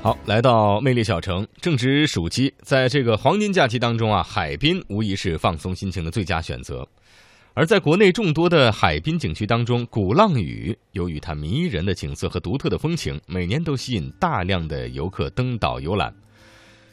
好，来到魅力小城，正值暑期，在这个黄金假期当中啊，海滨无疑是放松心情的最佳选择。而在国内众多的海滨景区当中，鼓浪屿由于它迷人的景色和独特的风情，每年都吸引大量的游客登岛游览。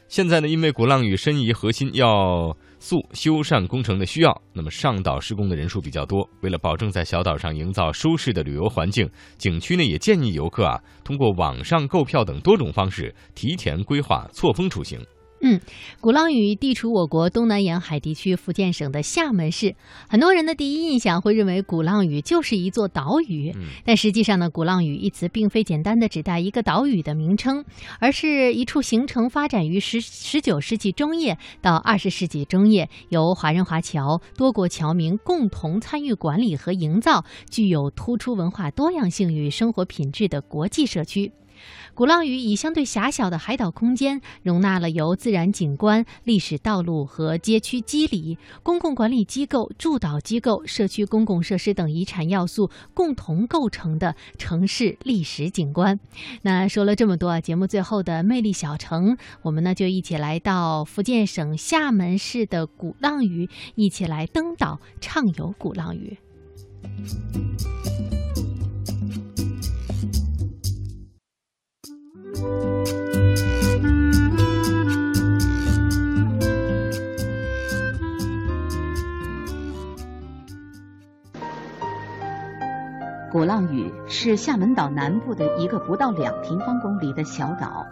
现在呢，因为鼓浪屿申遗核心要素修缮工程的需要，那么上岛施工的人数比较多。为了保证在小岛上营造舒适的旅游环境，景区呢也建议游客啊，通过网上购票等多种方式提前规划，错峰出行。嗯，鼓浪屿地处我国东南沿海地区福建省的厦门市。很多人的第一印象会认为鼓浪屿就是一座岛屿，但实际上呢，鼓浪屿一词并非简单的指代一个岛屿的名称，而是一处形成发展于十十九世纪中叶到二十世纪中叶，由华人华侨多国侨民共同参与管理和营造，具有突出文化多样性与生活品质的国际社区。鼓浪屿以相对狭小的海岛空间，容纳了由自然景观、历史道路和街区肌理、公共管理机构、驻岛机构、社区公共设施等遗产要素共同构成的城市历史景观。那说了这么多啊，节目最后的魅力小城，我们呢就一起来到福建省厦门市的鼓浪屿，一起来登岛畅游鼓浪屿。鼓浪屿是厦门岛南部的一个不到两平方公里的小岛，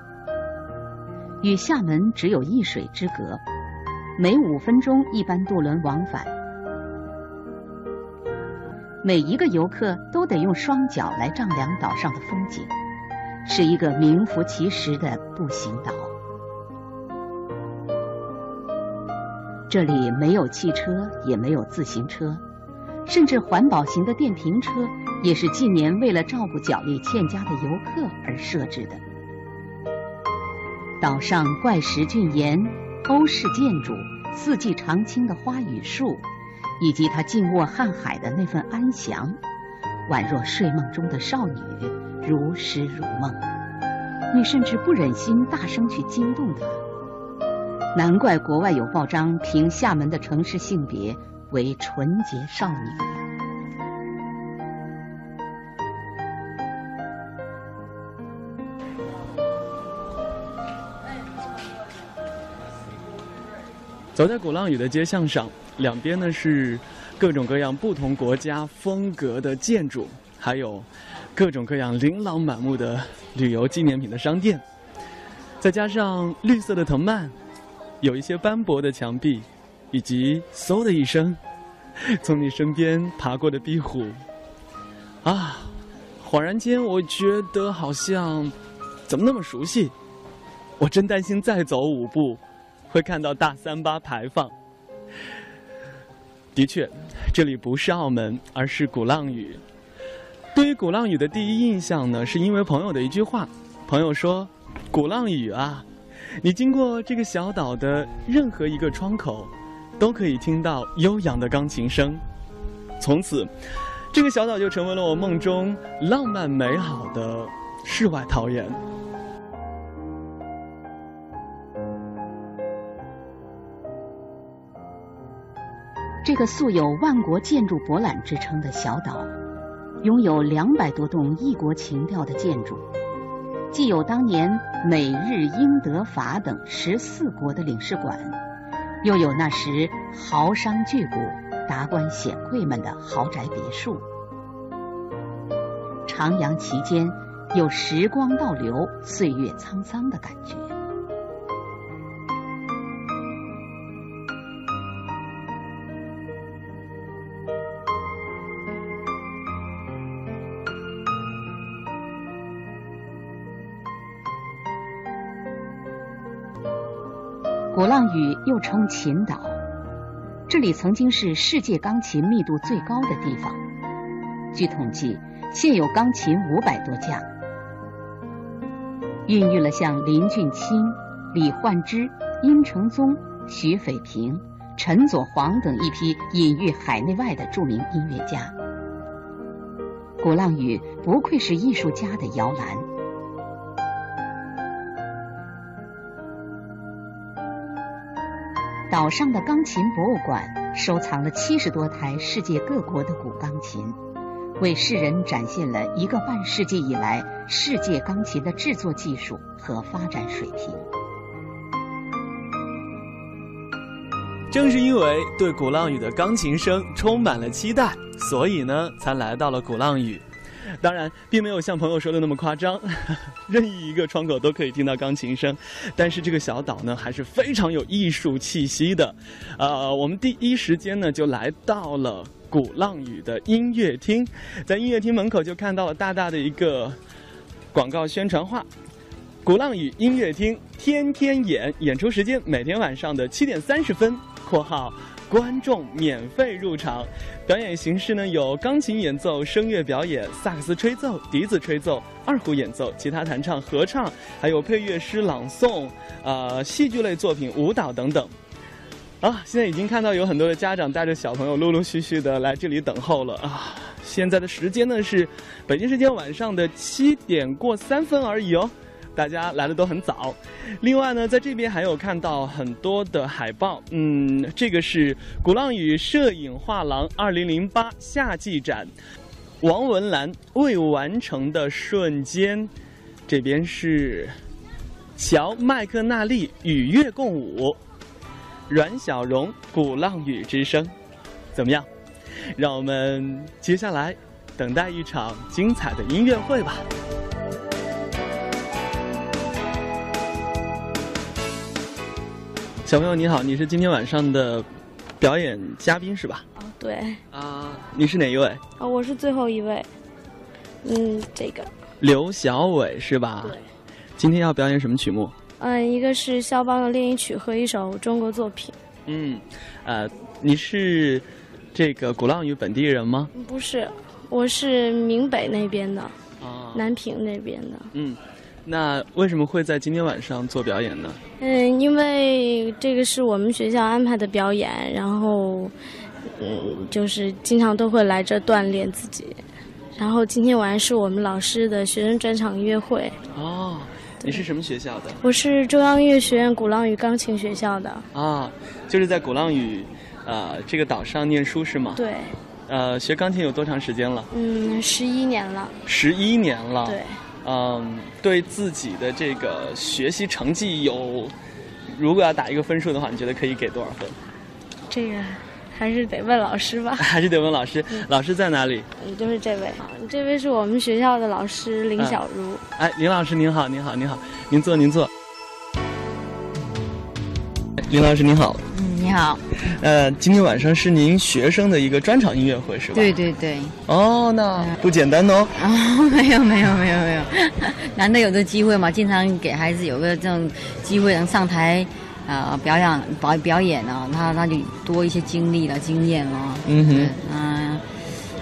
与厦门只有一水之隔，每五分钟一班渡轮往返，每一个游客都得用双脚来丈量岛上的风景。是一个名副其实的步行岛。这里没有汽车，也没有自行车，甚至环保型的电瓶车也是近年为了照顾脚力欠佳的游客而设置的。岛上怪石峻岩、欧式建筑、四季常青的花与树，以及它静卧瀚海的那份安详，宛若睡梦中的少女。如诗如梦，你甚至不忍心大声去惊动她。难怪国外有报章评厦门的城市性别为纯洁少女。走在鼓浪屿的街巷上，两边呢是各种各样不同国家风格的建筑，还有。各种各样琳琅满目的旅游纪念品的商店，再加上绿色的藤蔓，有一些斑驳的墙壁，以及嗖的一声从你身边爬过的壁虎，啊！恍然间，我觉得好像怎么那么熟悉？我真担心再走五步会看到大三八牌坊。的确，这里不是澳门，而是鼓浪屿。对于鼓浪屿的第一印象呢，是因为朋友的一句话。朋友说：“鼓浪屿啊，你经过这个小岛的任何一个窗口，都可以听到悠扬的钢琴声。”从此，这个小岛就成为了我梦中浪漫美好的世外桃源。这个素有“万国建筑博览”之称的小岛。拥有两百多栋异国情调的建筑，既有当年美日英德法等十四国的领事馆，又有那时豪商巨贾、达官显贵们的豪宅别墅。徜徉其间，有时光倒流、岁月沧桑的感觉。鼓浪屿又称琴岛，这里曾经是世界钢琴密度最高的地方。据统计，现有钢琴五百多架，孕育了像林俊卿、李焕之、殷承宗、徐斐平、陈佐黄等一批隐喻海内外的著名音乐家。鼓浪屿不愧是艺术家的摇篮。岛上的钢琴博物馆收藏了七十多台世界各国的古钢琴，为世人展现了一个半世纪以来世界钢琴的制作技术和发展水平。正是因为对鼓浪屿的钢琴声充满了期待，所以呢，才来到了鼓浪屿。当然，并没有像朋友说的那么夸张，任意一个窗口都可以听到钢琴声。但是这个小岛呢，还是非常有艺术气息的。呃，我们第一时间呢，就来到了鼓浪屿的音乐厅，在音乐厅门口就看到了大大的一个广告宣传画：鼓浪屿音乐厅天天演，演出时间每天晚上的七点三十分。（括号）观众免费入场，表演形式呢有钢琴演奏、声乐表演、萨克斯吹奏、笛子吹奏、二胡演奏、吉他弹唱、合唱，还有配乐诗朗诵、呃戏剧类作品、舞蹈等等。啊，现在已经看到有很多的家长带着小朋友陆陆续续的来这里等候了啊！现在的时间呢是北京时间晚上的七点过三分而已哦。大家来的都很早，另外呢，在这边还有看到很多的海报，嗯，这个是鼓浪屿摄影画廊二零零八夏季展，王文兰未完成的瞬间，这边是乔麦克纳利与月共舞，阮小荣鼓浪屿之声，怎么样？让我们接下来等待一场精彩的音乐会吧。小朋友你好，你是今天晚上的表演嘉宾是吧？哦，对。啊，你是哪一位？啊，我是最后一位。嗯，这个。刘小伟是吧？对。今天要表演什么曲目？嗯，一个是肖邦的练习曲和一首中国作品。嗯，呃，你是这个鼓浪屿本地人吗？不是，我是闽北那边的，南平那边的。嗯。那为什么会在今天晚上做表演呢？嗯，因为这个是我们学校安排的表演，然后，嗯，就是经常都会来这锻炼自己。然后今天晚上是我们老师的学生专场音乐会。哦，你是什么学校的？我是中央音乐学院鼓浪屿钢琴学校的。啊，就是在鼓浪屿，呃，这个岛上念书是吗？对。呃，学钢琴有多长时间了？嗯，十一年了。十一年了。对。嗯，对自己的这个学习成绩有，如果要打一个分数的话，你觉得可以给多少分？这个还是得问老师吧。还是得问老师，老师在哪里？嗯，就是这位，这位是我们学校的老师林小茹。哎，林老师您好，您好，您好，您坐，您坐。林老师您好。你好，呃，今天晚上是您学生的一个专场音乐会是吧？对对对。哦，那不简单哦。哦，没有没有没有没有，难得有这机会嘛，经常给孩子有个这种机会能上台，啊，表演表表演啊，他他就多一些经历了经验了。嗯哼，嗯，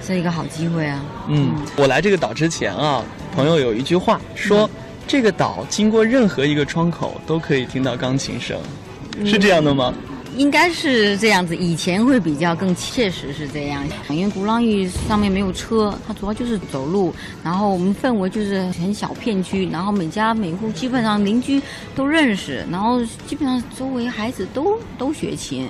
是一个好机会啊。嗯，我来这个岛之前啊，朋友有一句话说，这个岛经过任何一个窗口都可以听到钢琴声，是这样的吗？应该是这样子，以前会比较更切实是这样，因为鼓浪屿上面没有车，它主要就是走路，然后我们氛围就是很小片区，然后每家每户基本上邻居都认识，然后基本上周围孩子都都学琴。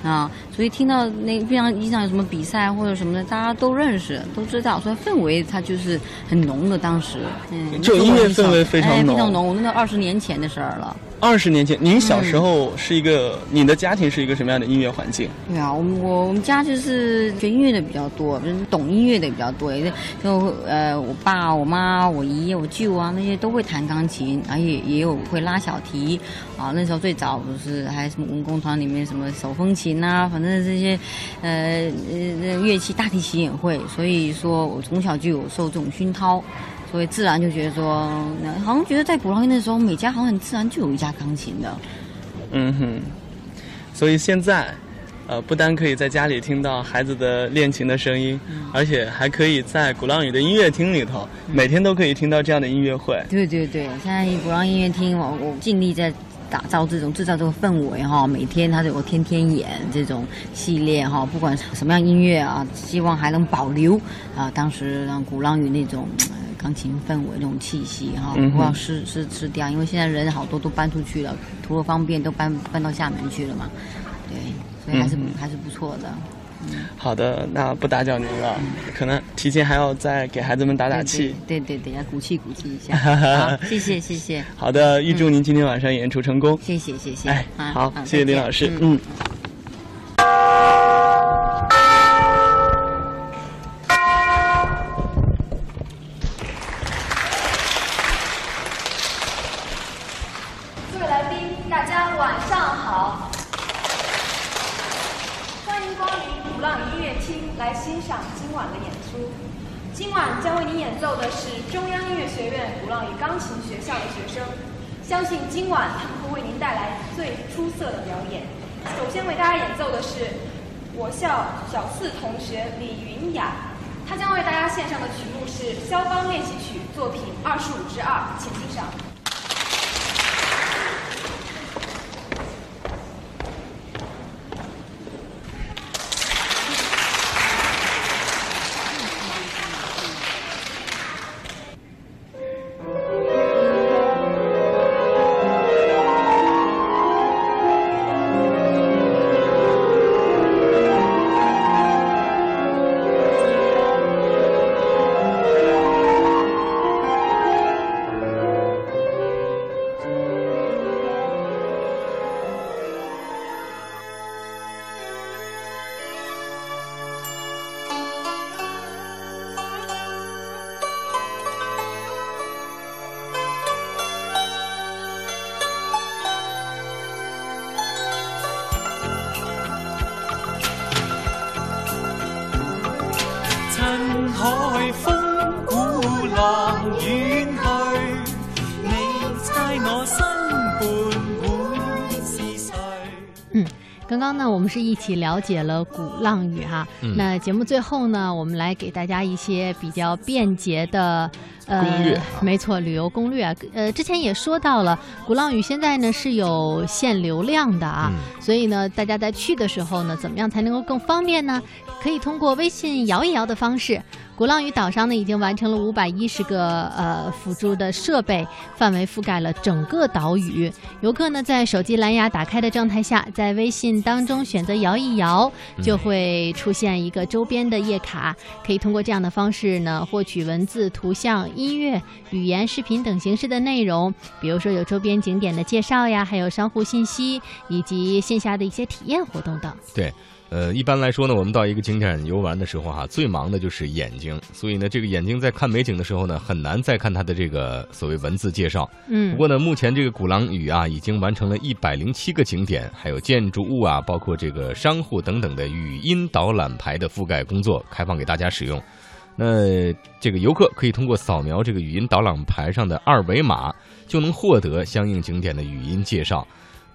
啊，所以听到那非常一场有什么比赛或者什么的，大家都认识，都知道，所以氛围它就是很浓的。当时，嗯，就音乐氛围非常浓，非常浓。我那都二十年前的事儿了。二十年前，您小时候是一个，你的家庭是一个什么样的音乐环境？对啊，我我我们家就是学音乐的比较多，就是懂音乐的比较多。就呃，我爸、我妈、我姨、我舅啊，那些都会弹钢琴，而且也有会拉小提。啊，那时候最早不是还什么文工团里面什么手风琴啊，反正这些，呃呃乐器，大提琴也会。所以说我从小就有受这种熏陶。所以自然就觉得说，好像觉得在鼓浪屿那时候，每家好像很自然就有一架钢琴的。嗯哼。所以现在，呃，不单可以在家里听到孩子的练琴的声音，而且还可以在鼓浪屿的音乐厅里头，每天都可以听到这样的音乐会。对对对，现在鼓浪音乐厅，我我尽力在打造这种制造这个氛围哈。每天它都有天天演这种系列哈，不管什么样音乐啊，希望还能保留啊，当时让鼓浪屿那种。钢琴氛围那种气息哈，不要失失失掉，因为现在人好多都搬出去了，图了方便都搬搬到厦门去了嘛。对，所以还是、嗯还是不错的。好的，那不打搅您了，可能提前还要再给孩子们打打气。对对对对，要鼓气鼓气一下。好，谢谢谢谢好的，预祝您今天晚上演出成功。谢谢谢谢。哎，啊好，啊谢谢林老师。嗯奏的是中央音乐学院鼓浪屿钢琴学校的学生，相信今晚他们会为您带来最出色的表演。首先为大家演奏的是我校小四同学李云雅，她将为大家献上的曲目是肖邦练习曲作品二十五之二，请欣赏。刚刚呢，我们是一起了解了鼓浪屿哈。嗯那节目最后呢，我们来给大家一些比较便捷的。呃，攻略啊没错，旅游攻略啊，呃，之前也说到了，鼓浪屿现在呢是有限流量的啊，嗯所以呢，大家在去的时候呢，怎么样才能够更方便呢？可以通过微信摇一摇的方式。鼓浪屿岛上呢，已经完成了五百一十个呃辅助的设备，范围覆盖了整个岛屿。游客呢，在手机蓝牙打开的状态下，在微信当中选择摇一摇，就会出现一个周边的页卡，可以通过这样的方式呢，获取文字、图像、音乐、语言、视频等形式的内容，比如说有周边景点的介绍呀，还有商户信息，以及线下的一些体验活动等。对，呃，一般来说呢，我们到一个景点游玩的时候哈、最忙的就是眼睛，所以呢，这个眼睛在看美景的时候呢，很难再看它的这个所谓文字介绍。嗯，不过呢，目前这个鼓浪屿啊，已经完成了一百零七个景点，还有建筑物啊，包括这个商户等等的语音导览牌的覆盖工作，开放给大家使用。那这个游客可以通过扫描这个语音导览牌上的二维码，就能获得相应景点的语音介绍。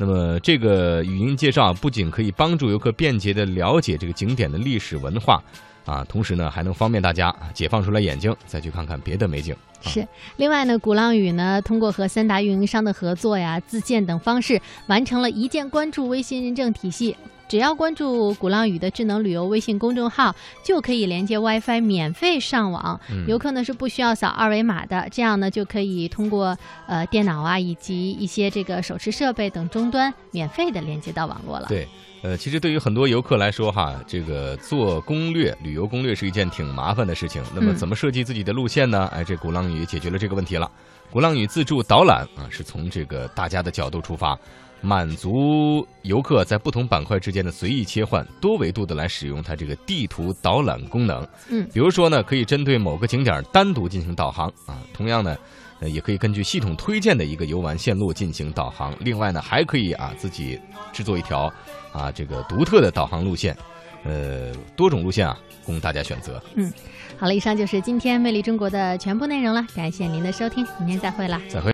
那么，这个语音介绍不仅可以帮助游客便捷地了解这个景点的历史文化，啊，同时呢，还能方便大家啊解放出来眼睛，再去看看别的美景。是，另外呢，鼓浪屿呢通过和三大运营商的合作呀、自建等方式，完成了一键关注微信认证体系。只要关注鼓浪屿的智能旅游微信公众号，就可以连接 WiFi 免费上网。嗯游客呢是不需要扫二维码的，这样呢就可以通过呃电脑啊以及一些这个手持设备等终端免费的连接到网络了。对，呃，其实对于很多游客来说哈，这个做攻略、旅游攻略是一件挺麻烦的事情。那么嗯怎么设计自己的路线呢？哎，这鼓浪屿解决了这个问题了。鼓浪屿自助导览啊，是从这个大家的角度出发，满足游客在不同板块之间的随意切换，多维度的来使用它这个地图导览功能。嗯比如说呢，可以针对某个景点单独进行导航啊，同样呢。呃，也可以根据系统推荐的一个游玩线路进行导航。另外呢，还可以啊自己制作一条啊这个独特的导航路线，呃，多种路线啊供大家选择。嗯好了，以上就是今天《魅力中国》的全部内容了，感谢您的收听，明天再会啦。再会。